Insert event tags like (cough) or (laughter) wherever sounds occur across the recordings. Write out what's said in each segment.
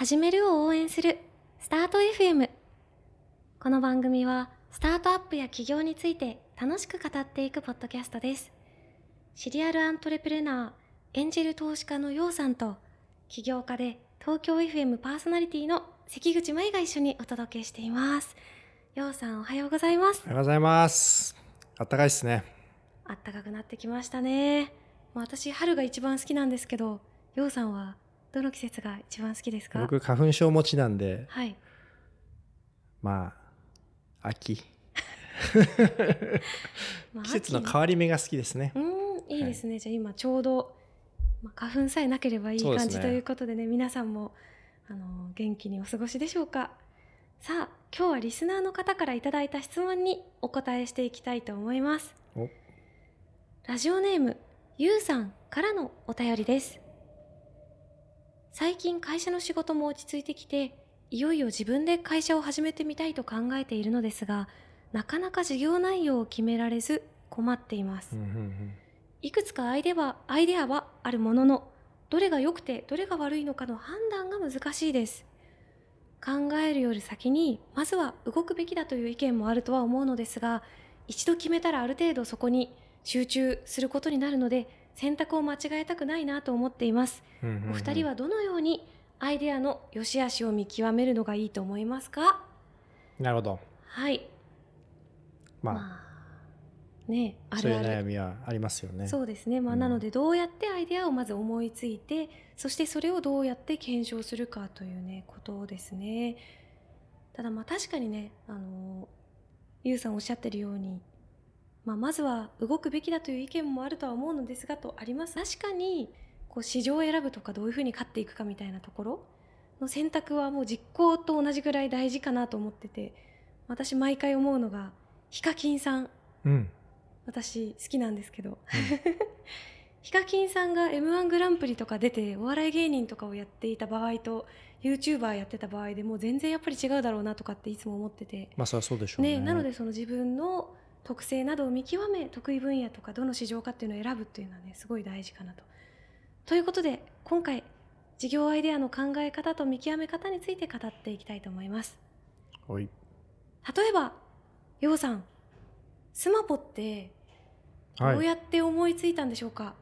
始めるを応援する。スタート FM この番組はスタートアップや起業について楽しく語っていくポッドキャストです。シリアルアントレプレナーエンジェル投資家のようさんと起業家で東京 FM パーソナリティの関口舞が一緒にお届けしています。ようさんおはようございます。おはようございます。あったかいですね。あったかくなってきましたね。まあ私春が一番好きなんですけどようさんはどの季節が一番好きですか？僕花粉症持ちなんで。はい。まあ秋。(laughs) まあ季節の秋変わり目が好きですね。うーんいいですね、じゃあ今ちょうど、まあ、花粉さえなければいい感じということでね皆さんもあの元気にお過ごしでしょうか？さあ今日はリスナーの方からいただいた質問にお答えしていきたいと思います。お。ラジオネームゆうさんからのお便りです最近会社の仕事も落ち着いてきていよいよ自分で会社を始めてみたいと考えているのですがなかなか事業内容を決められず困っています、うんうんうん。いくつかアイデアはアイデアはあるもののどれが良くてどれが悪いのかの判断が難しいです。考えるより先にまずは動くべきだという意見もあるとは思うのですが一度決めたらある程度そこに集中することになるので選択を間違えたくないなと思っています。うんうんうん。お二人はどのようにアイデアの良し悪しを見極めるのがいいと思いますか？なるほど。はい。まあ、まあねあそういるある。う悩みはありますよね。そうですね、まあ、うん。なのでどうやってアイデアをまず思いついてそしてそれをどうやって検証するかというねことですね。ただまあ確かにねあのゆうさんおっしゃってるように、まあ、まずは動くべきだという意見もあるとは思うのですがとあります。確かにこう市場を選ぶとかどういうふうに勝っていくかみたいなところ。の選択はもう実行と同じぐらい大事かなと思ってて。私毎回思うのがヒカキンさん。うん。私好きなんですけど、(laughs) ヒカキンさんが m 1グランプリとか出てお笑い芸人とかをやっていた場合と YouTuber やってた場合でもう全然やっぱり違うだろうなとかっていつも思ってて、まあそりゃそうでしょうね。ね、なのでその自分の特性などを見極め得意分野とかどの市場かっていうのを選ぶっていうのはねすごい大事かなと。ということで今回事業アイデアの考え方と見極め方について語っていきたいと思います。おい例えばようさんスマポってどはいうやって思いついたんでしょうか、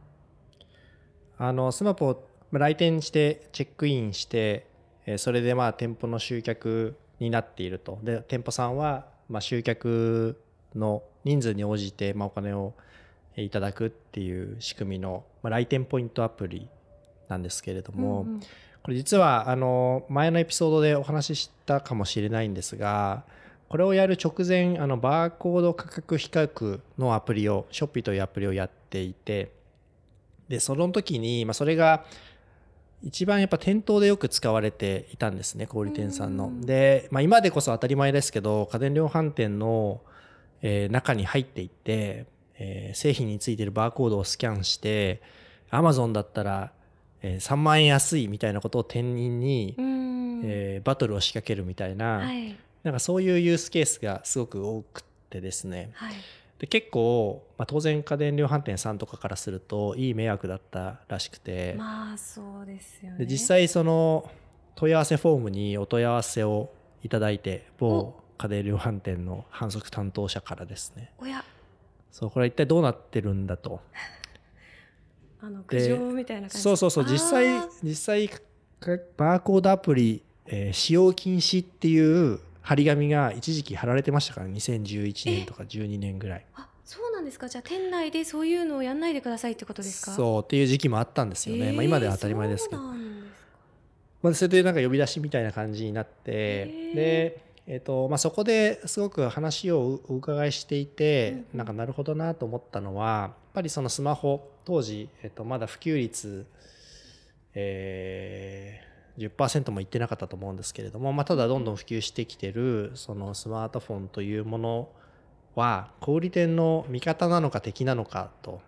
あのスマポまあ来店してチェックインしてえーそれでまあ店舗の集客になっているとで店舗さんはまあ集客の人数に応じてまあお金をえーいただくっていう仕組みのまあ来店ポイントアプリなんですけれども、うんうんこれ実はあの前のエピソードでお話ししたかもしれないんですがこれをやる直前あのバーコード価格比較のアプリをショッピーというアプリをやっていてでその時に、まあ、それが一番やっぱ店頭でよく使われていたんですね小売店さんの。うんで、まあ、今でこそ当たり前ですけど家電量販店の、えー中に入っていって、えー製品についているバーコードをスキャンして Amazon だったら、えー3万円安いみたいなことを店員に、うん。えーバトルを仕掛けるみたいな,、はい。なんかそういうユースケースがすごく多くてですね。はい。で結構、まあ、当然家電量販店さんとかからするといい迷惑だったらしくて、まあそうですよね。で実際その問い合わせフォームにお問い合わせをいただいて某家電量販店の販促担当者からですね。おや。そうこれ一体どうなってるんだと。(laughs) あの苦情みたいな感じ。そうそうそう実際実際かバーコードアプリ、えー使用禁止っていう張り紙が一時期貼られてましたから2011年とか12年ぐらい。あそうなんですか。じゃあ店内でそういうのをやんないでくださいってことですか？うそうっていう時期もあったんですよね、まあ、今では当たり前ですけど。そうなんですか。まあ、それでなんか呼び出しみたいな感じになって。へー。で、えーとまあ、そこですごく話をお伺いしていて、うんうんなんかなるほどなと思ったのはやっぱりそのスマホ当時、えー、とまだ普及率、えー、10%もいってなかったと思うんですけれども、まあ、ただどんどん普及してきてるそのスマートフォンというものは小売店の味方なのか敵なのかと。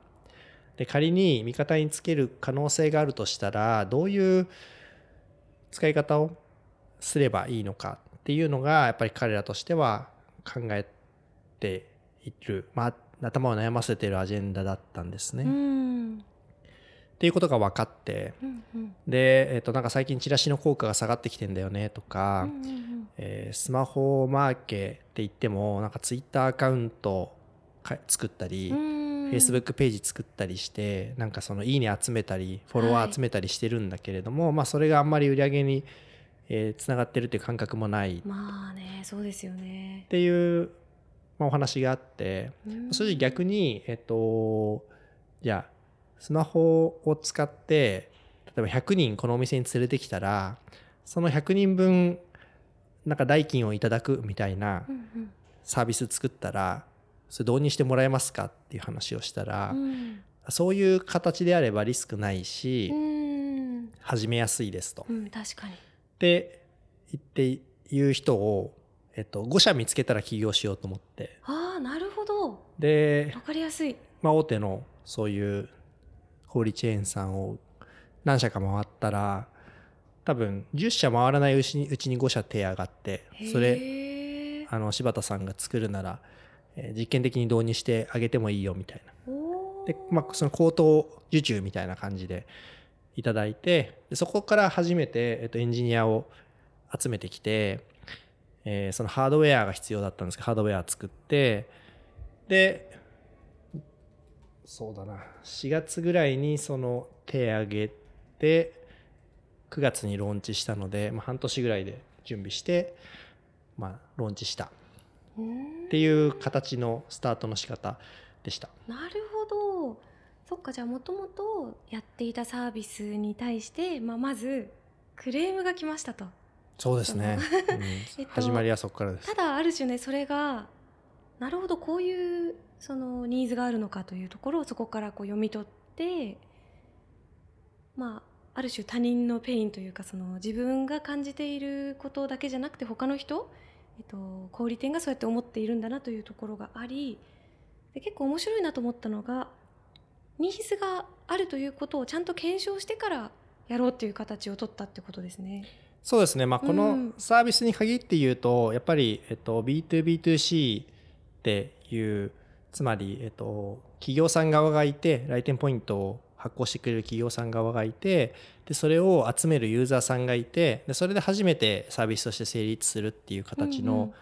で仮に味方につける可能性があるとしたらどういう使い方をすればいいのかっていうのがやっぱり彼らとしては考えている、まあ、頭を悩ませているアジェンダだったんですね。うん。っていうことが分かって。うんうん。で、えっとなんか最近チラシの効果が下がってきてんだよねとか、うんうんうん。えースマホマーケって言ってもなんかツイッターアカウントか作ったり、うん。Facebook ページ作ったりしてなんかそのいいね集めたりフォロワー集めたりしてるんだけれども、まあそれがあんまり売り上げにえーつながってるっていう感覚もないっまあねそうですよね。ていう、まあ、お話があってうんそれで逆にえっとじゃあスマホを使って例えば100人このお店に連れてきたらその100人分なんか代金をいただくみたいなサービス作ったらそれ導入してもらえますかっていう話をしたら、うんそういう形であればリスクないし、うん始めやすいですと。うん確かに。で言って言う人を、えっと、5社見つけたら起業しようと思ってああなるほどでわ、かりやすい。まあ、大手のそういう小売チェーンさんを何社か回ったら多分10社回らないうちにうちに5社手上がってそれあの柴田さんが作るなら、えー実験的に導入してあげてもいいよみたいな。で、まあ、その口頭受注みたいな感じでいただいてでそこから初めて、えっと、エンジニアを集めてきて、えーそのハードウェアが必要だったんですけどハードウェア作ってでそうだな4月ぐらいにその手挙げて9月にローンチしたので、まあ、半年ぐらいで準備して、まあ、ローンチした。っうんていう形のスタートの仕方でした。なるほどそっかじゃあもともとやっていたサービスに対して、まあ、まずクレームが来ましたとそうですね。うん (laughs) えっと始まりはそこからですた。だある種ねそれがなるほどこういうそのニーズがあるのかというところをそこからこう読み取ってまあある種他人のペインというかその自分が感じていることだけじゃなくて他の人、えっと、小売店がそうやって思っているんだなというところがありで結構面白いなと思ったのがニーズがあるということをちゃんと検証してからやろうっていう形を取ったってことですね。そうですね。まあ、今回のサービスに限って言うと、やっぱり、えっと、B2B2C っていう、つまり、えっと、企業さん側がいて、来店ポイントを発行してくれる企業さん側がいて、で、それを集めるユーザーさんがいて、で、それで初めてサービスとして成立するっていう形の、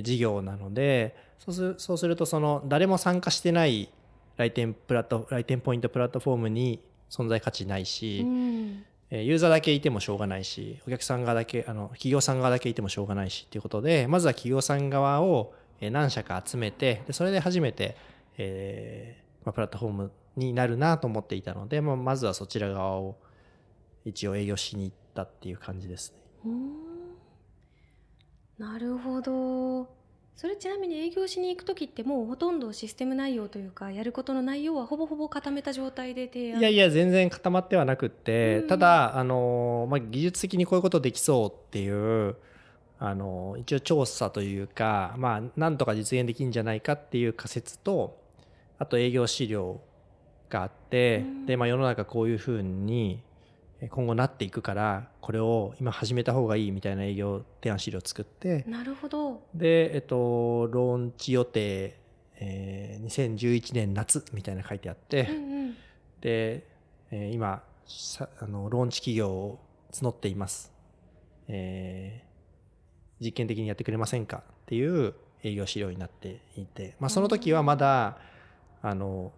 事業なのでそうするそうするとその誰も参加してない来店プラット来店ポイントプラットフォームに存在価値ないし、うん。えーユーザーだけいてもしょうがないしお客さん側だけあの企業さん側だけいてもしょうがないしっていうことでまずは企業さん側をえー何社か集めてでそれで初めて、えーまあ、プラットフォームになるなと思っていたので、まあ、まずはそちら側を一応営業しに行ったっていう感じですね。なるほどそれちなみに営業しに行く時ってもうほとんどシステム内容というかやることの内容はほぼほぼ固めた状態で提案。いやいや全然固まってはなくって、うんただあの、まあ、技術的にこういうことできそうっていうあの一応調査というか、まあ、なんとか実現できるんじゃないかっていう仮説とあと営業資料があって、うん。で、まあ、世の中こういうふうにえ今後なっていくからこれを今始めた方がいいみたいな営業提案資料を作ってなるほど。で、えっと、ローンチ予定、えー2011年夏みたいなの書いてあって、うんうん。で、えー今さあのローンチ企業を募っています、えー実験的にやってくれませんかっていう営業資料になっていて、まあ、その時はまだあの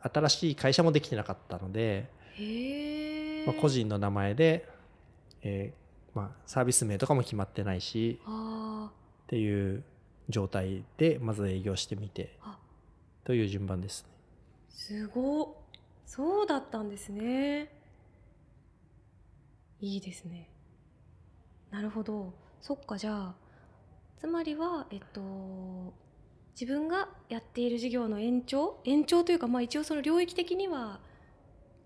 新しい会社もできてなかったので、へえ、まあ、個人の名前で、えーまあ、サービス名とかも決まってないしあっていう状態でまず営業してみてあ。という順番ですね。すごっ。そうだったんですね。いいですね。なるほど。そっかじゃあつまりはえっと自分がやっている事業の延長？延長というかまあ一応その領域的には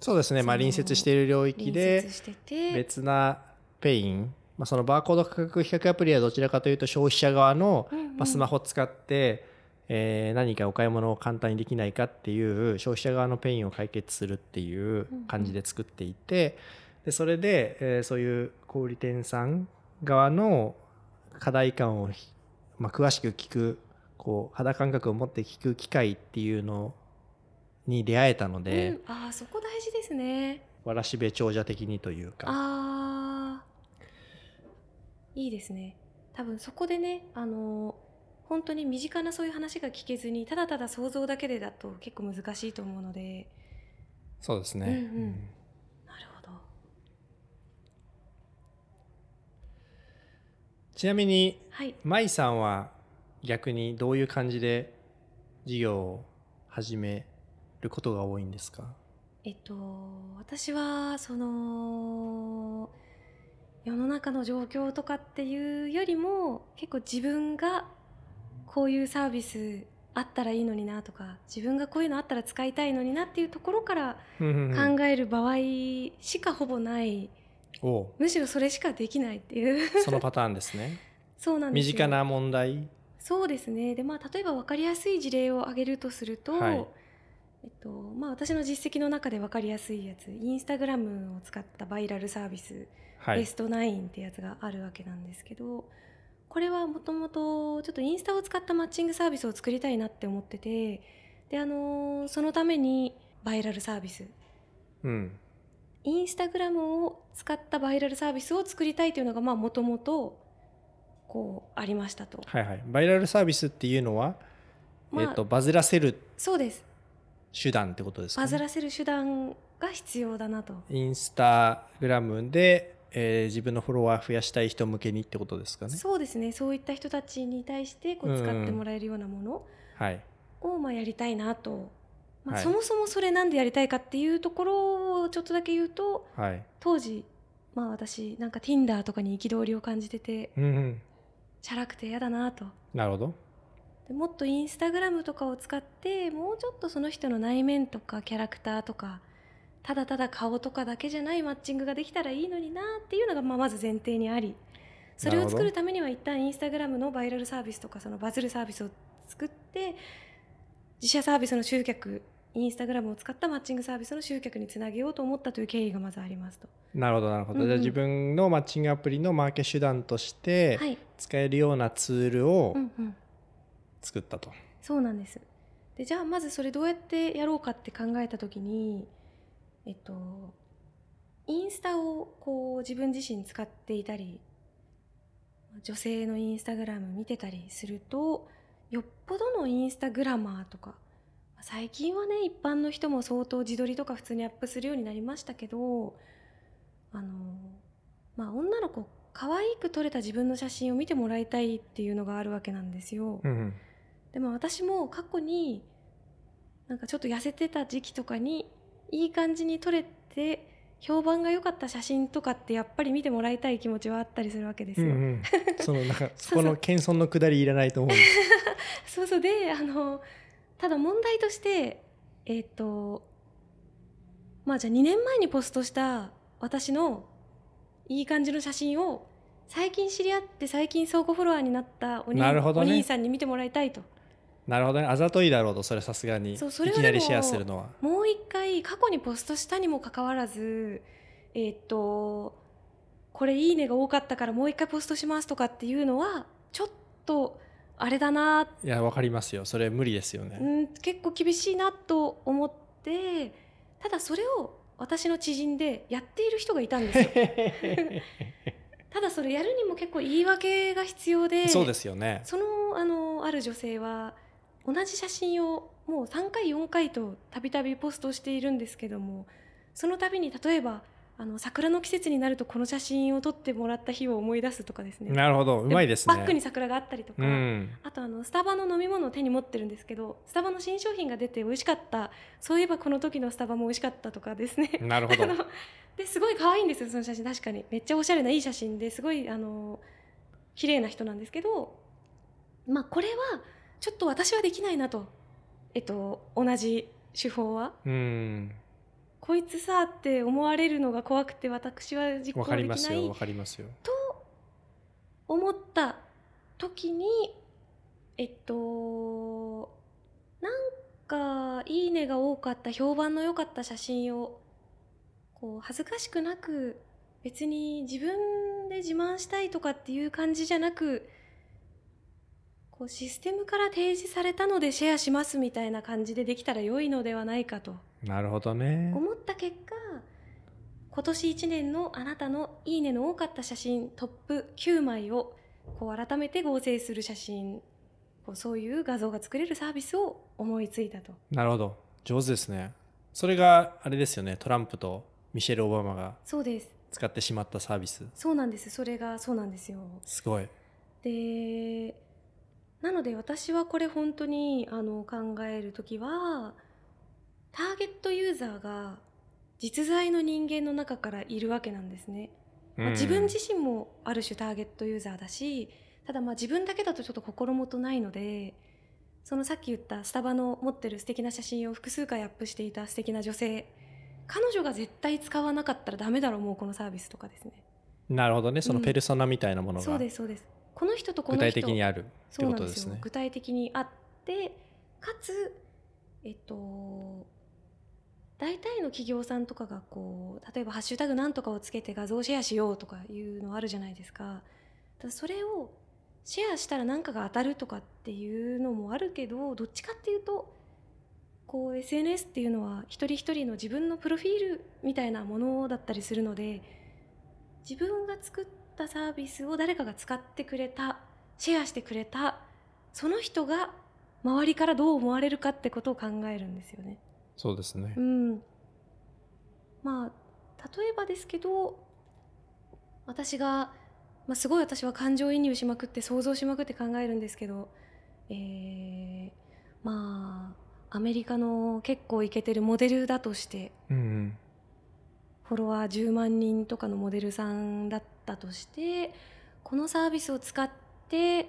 そうですね、まあ、隣接している領域隣で別なペイン、まあ、そのバーコード価格比較アプリはどちらかというと消費者側の、まあ、スマホを使って、えー何かお買い物を簡単にできないかっていう消費者側のペインを解決するっていう感じで作っていてでそれで、えーそういう小売店さん側の課題感をひ、まあ、詳しく聞くこう肌感覚を持って聞く機会っていうのに出会えたのうで、ん、ああそこ大事ですね。わらしべ長者的にというか。あー。いいですね。多分そこでねあの本当に身近なそういう話が聞けずにただただ想像だけでだと結構難しいと思うので。そうですね、うん。うん。なるほど。ちなみにはい。舞さんは逆にどういう感じで事業を始めることが多いんですか？えっと私はその世の中の状況とかっていうよりも結構自分がこういうサービスあったらいいのになとか自分がこういうのあったら使いたいのになっていうところから考える場合しかほぼない、むしろそれしかできないっていう。そのパターンですね。(laughs) そうなんですよ。身近な問題。そうですね。でまあ例えば分かりやすい事例を挙げるとすると、はいえっとまあ、私の実績の中で分かりやすいやつインスタグラムを使ったバイラルサービス、はい。ベストナインってやつがあるわけなんですけどこれはもともとちょっとインスタを使ったマッチングサービスを作りたいなって思っててで、あのーそのためにバイラルサービス。うん。インスタグラムを使ったバイラルサービスを作りたいというのがもともとこうありましたと。はいはい。バイラルサービスっていうのは、まあえっとバズらせるそうです手段ってことですか、ね、バズらせる手段が必要だなと。インスタグラムで、えー自分のフォロワー増やしたい人向けにってことですかね。そうですね。そういった人たちに対してこううん使ってもらえるようなものはい。をまあやりたいなと、まあはい。そもそもそれなんでやりたいかっていうところをちょっとだけ言うとはい。当時まあ私なんか Tinder とかに憤りを感じててうんうん。チャラくて嫌だなと。なるほどでもっとインスタグラムとかを使ってもうちょっとその人の内面とかキャラクターとかただただ顔とかだけじゃないマッチングができたらいいのになっていうのがまあまず前提にあり。それを作るためには一旦インスタグラムのバイラルサービスとかそのバズるサービスを作って自社サービスの集客インスタグラムを使ったマッチングサービスの集客につなげようと思ったという経緯がまずありますと。なるほどなるほど、うんうん。じゃあ自分のマッチングアプリのマーケ手段としてはい、使えるようなツールを作ったと、そうなんです。でじゃあまずそれどうやってやろうかって考えた時にえっとインスタをこう自分自身使っていたり女性のインスタグラム見てたりするとよっぽどのインスタグラマーとか最近はね一般の人も相当自撮りとか普通にアップするようになりましたけどあのまあ女の子可愛く撮れた自分の写真を見てもらいたいっていうのがあるわけなんですよ。うんうんでも私も過去になんかちょっと痩せてた時期とかにいい感じに撮れて評判が良かった写真とかってやっぱり見てもらいたい気持ちはあったりするわけですよ。うんうん、(laughs) そのなんかそこの謙遜のくだりいらないと思うんです。(laughs) そうそう。であのただ問題としてえっ、とまあじゃあ2年前にポストした私のいい感じの写真を最近知り合って最近相互フォロワーになったお兄,、ね。お兄さんに見てもらいたいとなるほどね。あざといだろうとそれさすがに。いそうそれはでもきなりシェアするのは。もう一回過去にポストしたにもかかわらずえーっとこれいいねが多かったからもう一回ポストしますとかっていうのはちょっとあれだな、いやわかりますよ。それ無理ですようね、ん、結構厳しいなと思ってただそれを私の知人でやっている人がいたんですよ。(laughs) ただそれやるにも結構言い訳が必要でそうですよね。そのあのある女性は同じ写真をもう3回4回とたびたびポストしているんですけどもその度に例えばあの桜の季節になるとこの写真を撮ってもらった日を思い出すとかですね。なるほど。うまいですね。バッグに桜があったりとか、うん。あとあのスタバの飲み物を手に持ってるんですけどスタバの新商品が出て美味しかった。そういえばこの時のスタバも美味しかったとかですね。なるほど。(laughs) ですごい可愛いんですよその写真。確かに。めっちゃおしゃれないい写真ですごいあの綺麗な人なんですけどまあこれはちょっと私はできないなと。えっと同じ手法は？うん。こいつさって思われるのが怖くて私は実行できないますよわかりますよ。思った時にえっとなんか「いいね」が多かった評判の良かった写真をこう恥ずかしくなく別に自分で自慢したいとかっていう感じじゃなくこうシステムから提示されたのでシェアしますみたいな感じでできたら良いのではないかと。なるほどね。思った結果今年1年のあなたのいいねの多かった写真トップ9枚をこう改めて合成する写真こうそういう画像が作れるサービスを思いついたと。なるほど。上手ですね。それがあれですよね。トランプとミシェル・オバマがそうです。使ってしまったサービス。そうなんです。それがそうなんですよ。すごい。でなので私はこれ本当にあの考える時はターゲットユーザーが実在の人間の中からいるわけなんですね、まあ、自分自身もある種ターゲットユーザーだしただまあ自分だけだとちょっと心もとないのでそのさっき言ったスタバの持ってる素敵な写真を複数回アップしていた素敵な女性彼女が絶対使わなかったらダメだろうもうこのサービスとかですね。なるほどね。そのペルソナみたいなものが、そうですそうですこの人とこの具人体的にあるってことですすね具体的にあってかつえっと大体の企業さんとかがこう例えば「ハッシュタグなんとか」をつけて画像シェアしようとかいうのあるじゃないですか。ただそれをシェアしたら何かが当たるとかっていうのもあるけどどっちかっていうとこう SNS っていうのは一人一人の自分のプロフィールみたいなものだったりするので自分が作ったサービスを誰かが使ってくれたシェアしてくれたその人が周りからどう思われるかってことを考えるんですよね。そうですね。うん、まあ例えばですけど私が、まあ、すごい私は感情移入しまくって想像しまくって考えるんですけど、えーまあアメリカの結構イケてるモデルだとしてうんうんフォロワー10万人とかのモデルさんだったとしてこのサービスを使って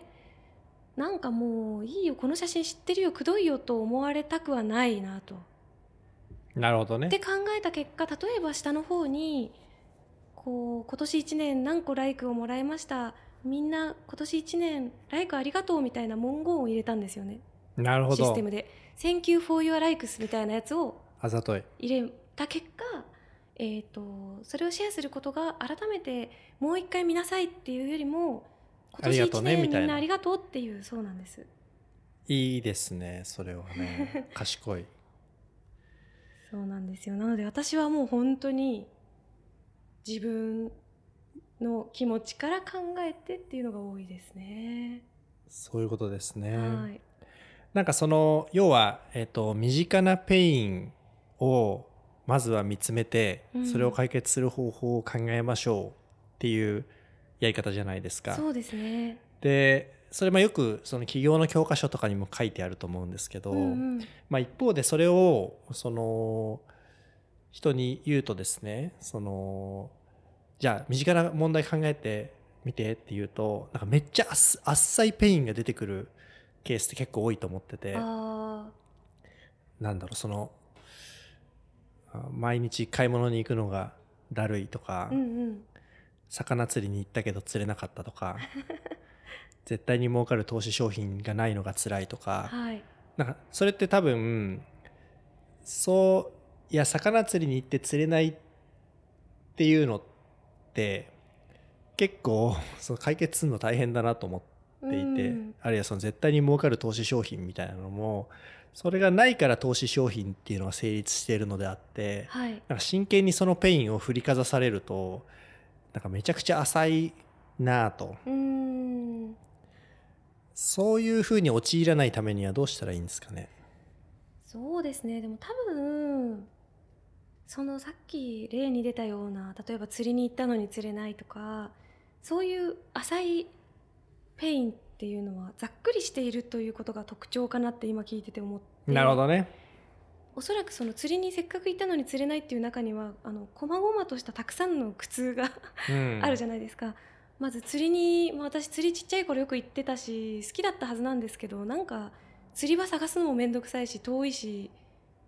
なんかもういいよこの写真知ってるよくどいよと思われたくはないなと。なるほどね。で考えた結果例えば下の方にこう今年1年何個ライクをもらいましたみんな今年1年ライクありがとうみたいな文言を入れたんですよね。なるほど。システムで「Thank you for your likes」みたいなやつをあざとい。入れた結果、えー、とそれをシェアすることが改めてもう一回見なさいっていうよりも今年1ありがとうね年みたいなみんな。ありがとうっていうそうなんです。いいですねそれはね。(laughs) 賢い。そうなんですよ。なので私はもう本当に自分の気持ちから考えてっていうのが多いですね。そういうことですね、はい、なんかその要は、えっと身近なペインをまずは見つめてうんそれを解決する方法を考えましょうっていうやり方じゃないですか。そうですね。でそれもよくその企業の教科書とかにも書いてあると思うんですけど、うんうんまあ、一方でそれをその人に言うとですねそのじゃあ身近な問題考えてみてって言うとなんかめっちゃあっあっさいペインが出てくるケースって結構多いと思っててあなんだろうそのあ毎日買い物に行くのがだるいとか、ーうんうん。魚釣りに行ったけど釣れなかったとか (laughs) 絶対に儲かる投資商品がないのが辛いとかはい。なんかそれって多分そういや魚釣りに行って釣れないっていうのって結構 (laughs) その解決するの大変だなと思っていて、うん。あるいはその絶対に儲かる投資商品みたいなのもそれがないから投資商品っていうのが成立しているのであってはい。なんか真剣にそのペインを振りかざされるとなんかめちゃくちゃ浅いなぁとそういうふうに陥らないためにはどうしたらいいんですかね。そうですね。でも多分そのさっき例に出たような例えば釣りに行ったのに釣れないとかそういう浅いペインっていうのはざっくりしているということが特徴かなって今聞いてて思って。なるほどね。おそらくその釣りにせっかく行ったのに釣れないっていう中にはあの細々としたたくさんの苦痛が (laughs) うん。あるじゃないですか、まず釣りに、まあ、私釣りちっちゃい頃よく行ってたし好きだったはずなんですけどなんか釣り場探すのも面倒くさいし遠いし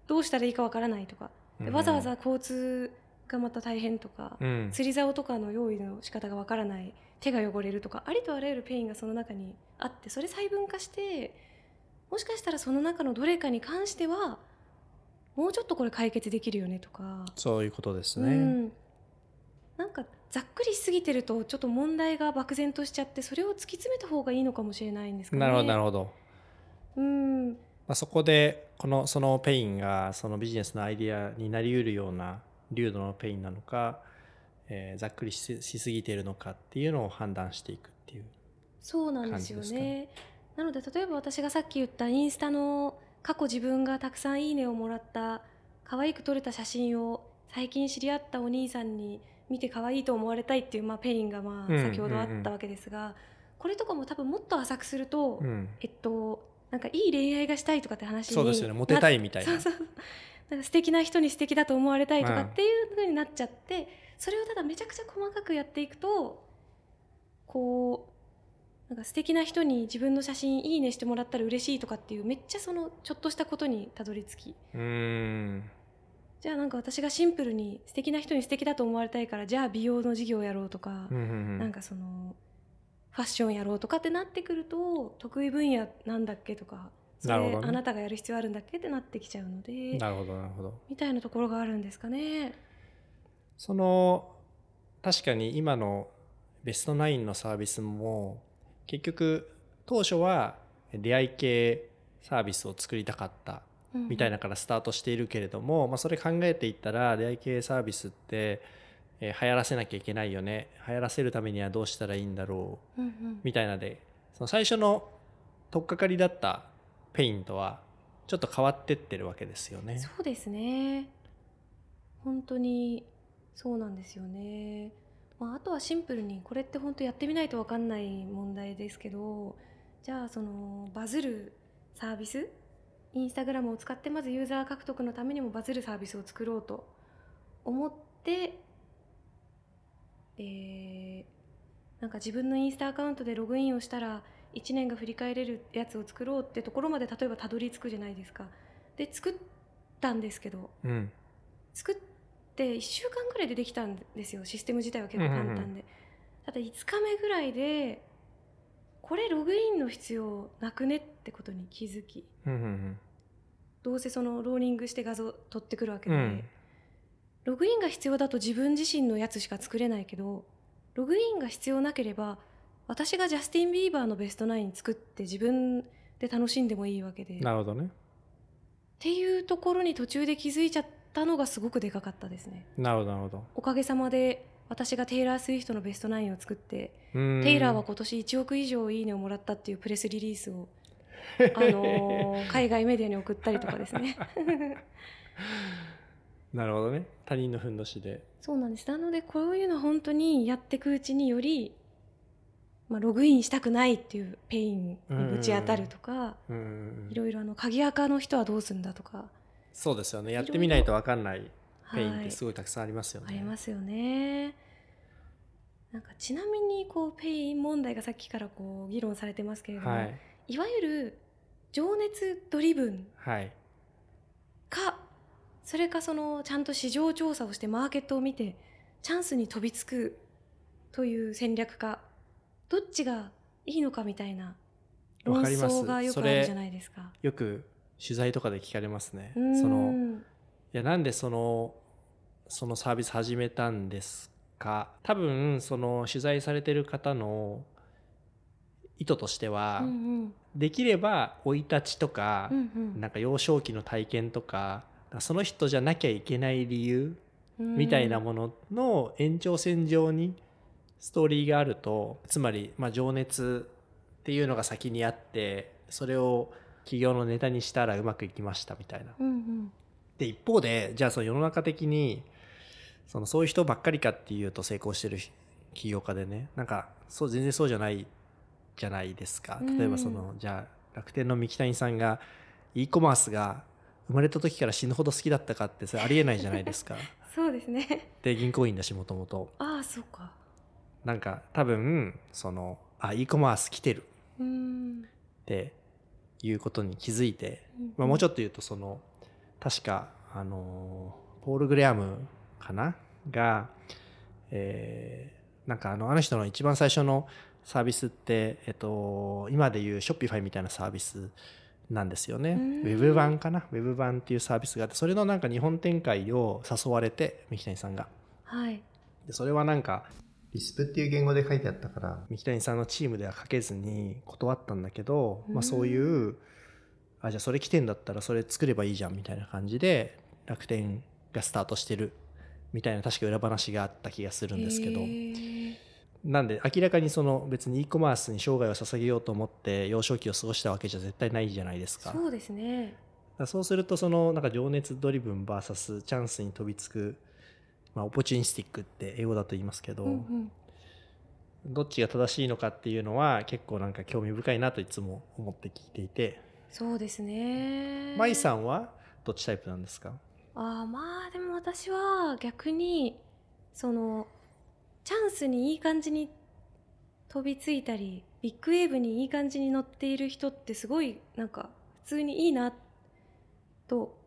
どうしたらいいかわからないとか。でわざわざ交通がまた大変とか、うん。釣り竿とかの用意の仕方がわからない手が汚れるとかありとあらゆるペインがその中にあってそれ細分化してもしかしたらその中のどれかに関してはもうちょっとこれ解決できるよねとかそういうことですね、うん、なんかざっくりしすぎてるとちょっと問題が漠然としちゃってそれを突き詰めた方がいいのかもしれないんですかね。なるほどなるほど。うんまあ、そこでこのそのペインがそのビジネスのアイディアになりうるような粒度のペインなのか、えーざっくりししすぎているのかっていうのを判断していくっていうそうなんですよね。なので例えば私がさっき言ったインスタの過去自分がたくさんいいねをもらった可愛く撮れた写真を最近知り合ったお兄さんに見て可愛いと思われたいっていう、まあ、ペインがまあうん先ほどあったわけですが、これとかも多分もっと浅くすると、うん、えっとなんかいい恋愛がしたいとかって話にそうですよね。モテたいみたいな。そうそうなんか素敵な人に素敵だと思われたいとかっていう風になっちゃって、それをただめちゃくちゃ細かくやっていくとこうなんか素敵な人に自分の写真いいねしてもらったら嬉しいとかっていうめっちゃそのちょっとしたことにたどり着き。じゃあなんか私がシンプルに素敵な人に素敵だと思われたいからじゃあ美容の事業やろうとか、うんうんうん。なんかそのファッションやろうとかってなってくると得意分野なんだっけとかなるほどね。あなたがやる必要あるんだっけってなってきちゃうのでなるほどなるほど。みたいなところがあるんですかね。その確かに今のベストナインのサービスも結局当初は出会い系サービスを作りたかったみたいな、なからスタートしているけれども、まあ、それ考えていったら出会い系サービスって、えー流行らせなきゃいけないよね。流行らせるためにはどうしたらいいんだろう。みたいなでその最初の取っかかりだったペイントはちょっと変わってってるわけですよね。そうですね。本当にそうなんですよね、まあ、あとはシンプルにこれって本当やってみないと分かんない問題ですけどじゃあそのバズるサービスインスタグラムを使ってまずユーザー獲得のためにもバズるサービスを作ろうと思ってえーなんか自分のインスタアカウントでログインをしたら1年が振り返れるやつを作ろうってところまで例えばたどり着くじゃないですか。で作ったんですけどうん作って1週間ぐらいでできたんですよシステム自体は結構簡単で、ただ5日目ぐらいでこれログインの必要なくねってことに気づき。うんうんどうせそのローリングして画像取ってくるわけで、うん。うんログインが必要だと自分自身のやつしか作れないけどログインが必要なければ私がジャスティン・ビーバーのベストナイン作って自分で楽しんでもいいわけで。っなるほどね。ていうところに途中で気づいちゃったのがすごくでかかったですね。なるほどなるほど。おかげさまで私がテイラー・スウィフトのベストナインを作ってテテイラーは今年1億以上いいねをもらったっていうプレスリリースを、(laughs) あのー海外メディアに送ったりとかですね。(laughs) なるほどね。他人のふんどしで。そうなんです。なのでこういうのは本当にやっていくうちにより、まあ、ログインしたくないっていうペインにぶち当たるとか、いろいろあの鍵垢の人はどうするんだとか、そうですよね。やってみないと分かんないはい。ペインってすごいたくさんありますよね、ありますよね。なんかちなみにこうペイン問題がさっきからこう議論されてますけれども、はい。い、わゆる情熱ドリブンはい。かそれかそのちゃんと市場調査をしてマーケットを見てチャンスに飛びつくという戦略かどっちがいいのかみたいな論争がよくあるじゃないですか。よく取材とかで聞かれますね。そのいやなんでそのそのサービス始めたんですか？多分その取材されてる方の意図としては、うんできれば生い立ちとかうんうん。うんなんか幼少期の体験とかその人じゃなきゃいけない理由うんみたいなものの延長線上にストーリーがあるとつまりまあ情熱っていうのが先にあってそれを企業のネタにしたらうまくいきましたみたいな。うんうん。で一方でじゃあその世の中的にそのそういう人ばっかりかっていうと成功してる起業家でねなんかそう全然そうじゃないじゃないですか。うん。例えばその、じゃあ楽天の三木谷さんが e コマースが生まれた時から死ぬほど好きだったかってそれありえないじゃないですか。(laughs) そうですね。で銀行員だしもともとああそうか。なんか多分そのあ e コマース来てる。うーん。っていうことに気づいてうんまあ、もうちょっと言うとその確かあのポール・グレアムかな？が、えーなんかあのあの人の一番最初のサービスって、えっと、今でいうショッピファイみたいなサービスなんですよね。ウうんェブ版かな？ウェブ版っていうサービスがあってそれのなんか日本展開を誘われて三木谷さんが。はい。でそれはなんかリスプっていう言語で書いてあったから。三木谷さんのチームでは書けずに断ったんだけど、うん。まあ、そういうあじゃあそれ来てんだったらそれ作ればいいじゃんみたいな感じで楽天がスタートしてるみたいな確か裏話があった気がするんですけど。なんで明らかにその別に e コマースに生涯を捧げようと思って幼少期を過ごしたわけじゃ絶対ないじゃないですか。そうですね。そうするとそのなんか情熱ドリブン VS チャンスに飛びつく、まあ、オポチュニスティックって英語だと言いますけど、うんうん。どっちが正しいのかっていうのは結構なんか興味深いなといつも思って聞いていて。そうですね。舞さんはどっちタイプなんですか？あーまあでも私は逆にそのチャンスにいい感じに飛びついたりビッグウェーブにいい感じに乗っている人ってすごいなんか普通にいいなと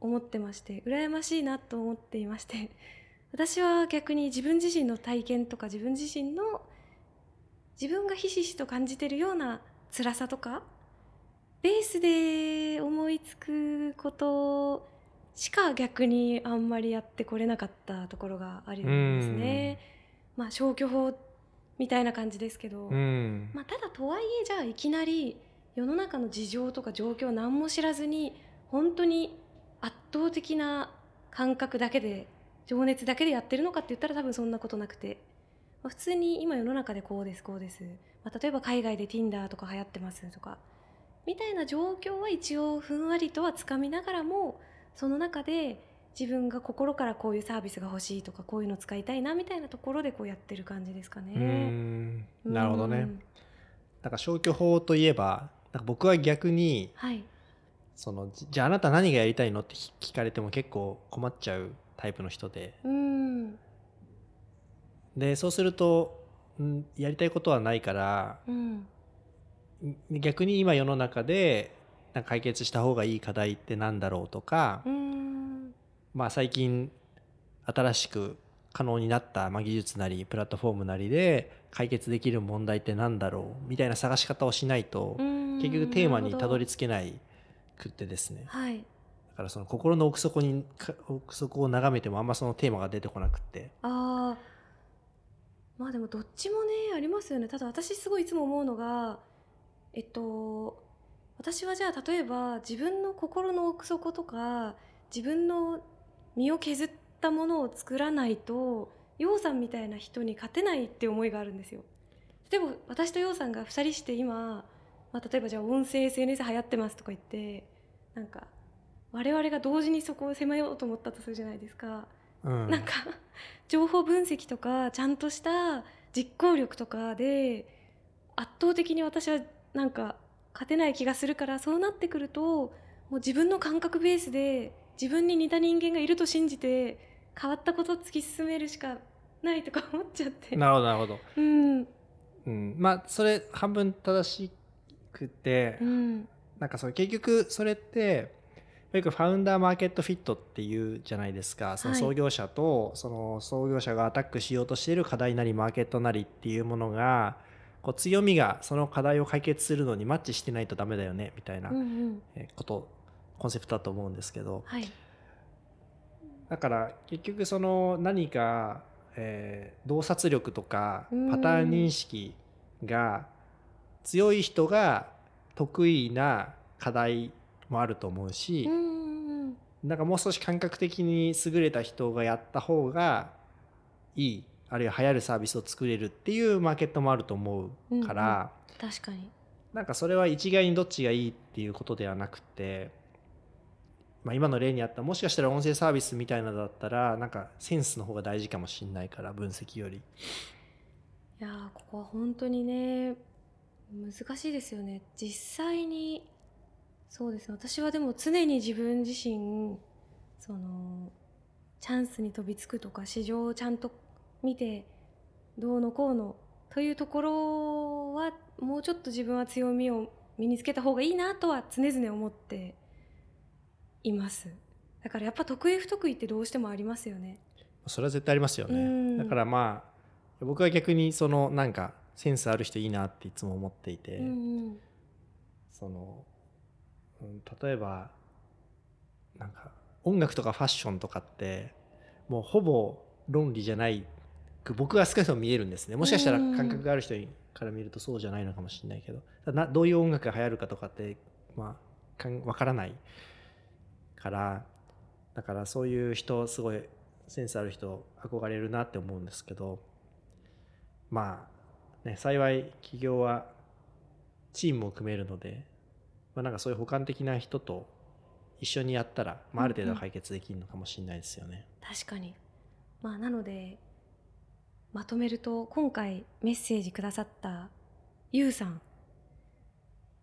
思ってまして羨ましいなと思っていまして私は逆に自分自身の体験とか自分自身の自分がひしひしと感じてるような辛さとかベースで思いつくことしか逆にあんまりやってこれなかったところがあるんですね。まあ消去法みたいな感じですけど、うん。まあ、ただとはいえじゃあいきなり世の中の事情とか状況を何も知らずに本当に圧倒的な感覚だけで情熱だけでやってるのかって言ったら多分そんなことなくて、まあ、普通に今世の中でこうですこうです、まあ、例えば海外で Tinder とか流行ってますとか。みたいな状況は一応ふんわりとはつかみながらもその中で自分が心からこういうサービスが欲しいとかこういうの使いたいなみたいなところでこうやってる感じですかね。うん。なるほどね。うんなんか消去法といえばなんか僕は逆にはい。そのじじゃああなた何がやりたいのって聞かれても結構困っちゃうタイプの人で。うん。でそうすると、ん、やりたいことはないからうん。ん逆に今世の中でなんか解決した方がいい課題ってなんだろうとか、うん。まあ、最近新しく可能になった、まあ、技術なりプラットフォームなりで解決できる問題ってなんだろうみたいな探し方をしないとうん。結局テーマにたどり着けないくってですね。はい。だからその心の奥底に奥底を眺めてもあんまそのテーマが出てこなくって。ああまあでもどっちもねありますよね。ただ私すごいいつも思うのがえっと私はじゃあ例えば自分の心の奥底とか自分の身を削ったものを作らないと陽さんみたいな人に勝てないって思いがあるんですよ。例えば私と陽さんが2人して今、まあ、例えばじゃあ音声 SNS 流行ってますとか言ってなんか我々が同時にそこを迫ようと思ったとするじゃないですか。うん。なんか情報分析とかちゃんとした実行力とかで圧倒的に私はなんか勝てない気がするからそうなってくるともう自分の感覚ベースで自分に似た人間がいると信じて変わったことを突き進めるしかないとか思っちゃって。なるほどなるほど、うん。うん、まあそれ半分正しくて、うん。なんかその結局それってよくファウンダーマーケットフィットっていうじゃないですか。そのはい創業者とその創業者がアタックしようとしている課題なりマーケットなりっていうものがこう強みがその課題を解決するのにマッチしてないとダメだよねみたいなうんうん。えーことコンセプトだと思うんですけど。はい。だから結局その何か、えー洞察力とかうん。パターン認識が強い人が得意な課題もあると思うし、うんうんなんかもう少し感覚的に優れた人がやった方がいいあるいは流行るサービスを作れるっていうマーケットもあると思うから、確かに。なんかそれは一概にどっちがいいっていうことではなくて、まあ、今の例にあったもしかしたら音声サービスみたいなのだったらなんかセンスの方が大事かもしれないから分析より。いやーここは本当にね難しいですよね。実際にそうですね。私はでも常に自分自身そのチャンスに飛びつくとか市場をちゃんと見てどうのこうのというところはもうちょっと自分は強みを身につけた方がいいなとは常々思っています。だからやっぱ得意不得意ってどうしてもありますよね。それは絶対ありますよね。うんだからまあ僕は逆にそのなんかセンスある人いいなっていつも思っていて、うんその、うん、例えばなんか音楽とかファッションとかってもうほぼ論理じゃないく僕は少なくとも見えるんですね。もしかしたらうん。感覚がある人から見るとそうじゃないのかもしれないけど。などういう音楽が流行るかとかってまあかんわからないから。だからそういう人すごいセンスある人憧れるなって思うんですけど。まあね幸い企業はチームを組めるので、まあ、なんかそういう補完的な人と一緒にやったら、まあ、ある程度は解決できるのかもしれないですよね。確かに。まあなのでまとめると今回メッセージくださったゆうさん。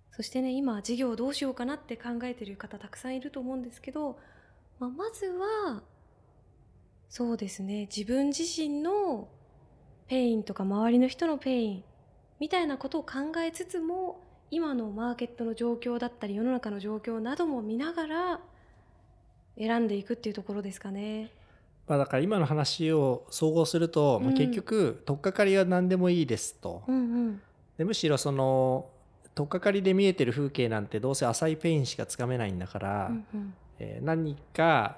そしてね今事業どうしようかなって考えてる方たくさんいると思うんですけど、まあ、まずはそうですね自分自身のペインとか周りの人のペインみたいなことを考えつつも今のマーケットの状況だったり世の中の状況なども見ながら選んでいくっていうところですかね。まあ、だから今の話を総合すると、まあうん。結局取っかかりは何でもいいですと、うんうん。でむしろその取っかかりで見えてる風景なんてどうせ浅いペインしかつかめないんだから、うんうん。えー何か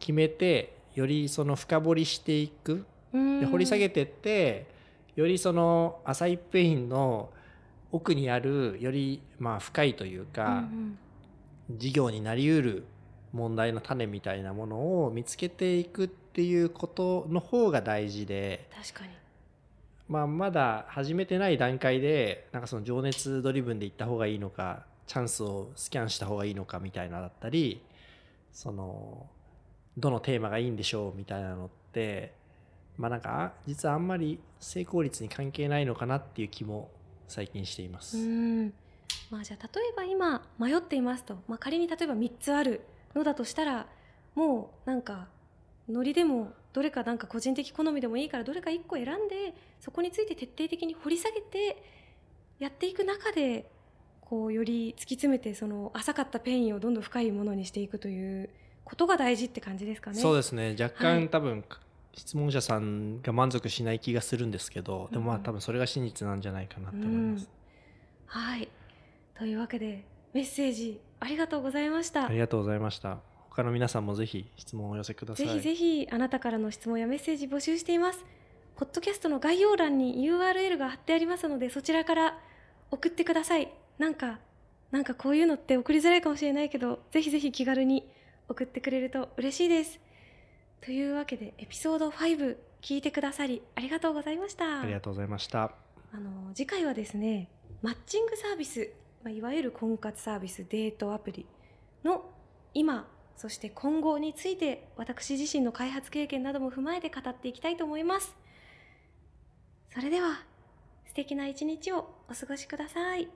決めてよりその深掘りしていく。うん。で掘り下げてってよりその浅いペインの奥にあるよりまあ深いといううんか、事業になりうる問題の種みたいなものを見つけていくっていうことの方が大事で、確かに。まあ、まだ始めてない段階でなんかその情熱ドリブンで行った方がいいのかチャンスをスキャンした方がいいのかみたいなだったりそのどのテーマがいいんでしょうみたいなのってまあなんかあ実はあんまり成功率に関係ないのかなっていう気も最近しています。うんまあじゃあ例えば今迷っていますと、まあ、仮に例えば3つあるのだとしたらもうなんかノリでもどれかなんか個人的好みでもいいからどれか1個選んでそこについて徹底的に掘り下げてやっていく中でこうより突き詰めてその浅かったペインをどんどん深いものにしていくということが大事って感じですかね。そうですね若干、はい多分質問者さんが満足しない気がするんですけど、でもまあうん多分それが真実なんじゃないかなって思います。はいというわけでメッセージありがとうございましたあ。りがとうございました。他の皆さんもぜひ質問をお寄せください。ぜひぜひあなたからの質問やメッセージ募集しています。ポッドキャストの概要欄に URL が貼ってありますのでそちらから送ってください。なんか、なんかこういうのって送りづらいかもしれないけど、ぜひぜひ気軽に送ってくれると嬉しいです。というわけでエピソード5聞いてくださりありがとうございました。ありがとうございました。あの次回はですねマッチングサービス、まあ、いわゆる婚活サービスデートアプリの今そして今後について私自身の開発経験なども踏まえて語っていきたいと思いますそれでは素敵な一日をお過ごしください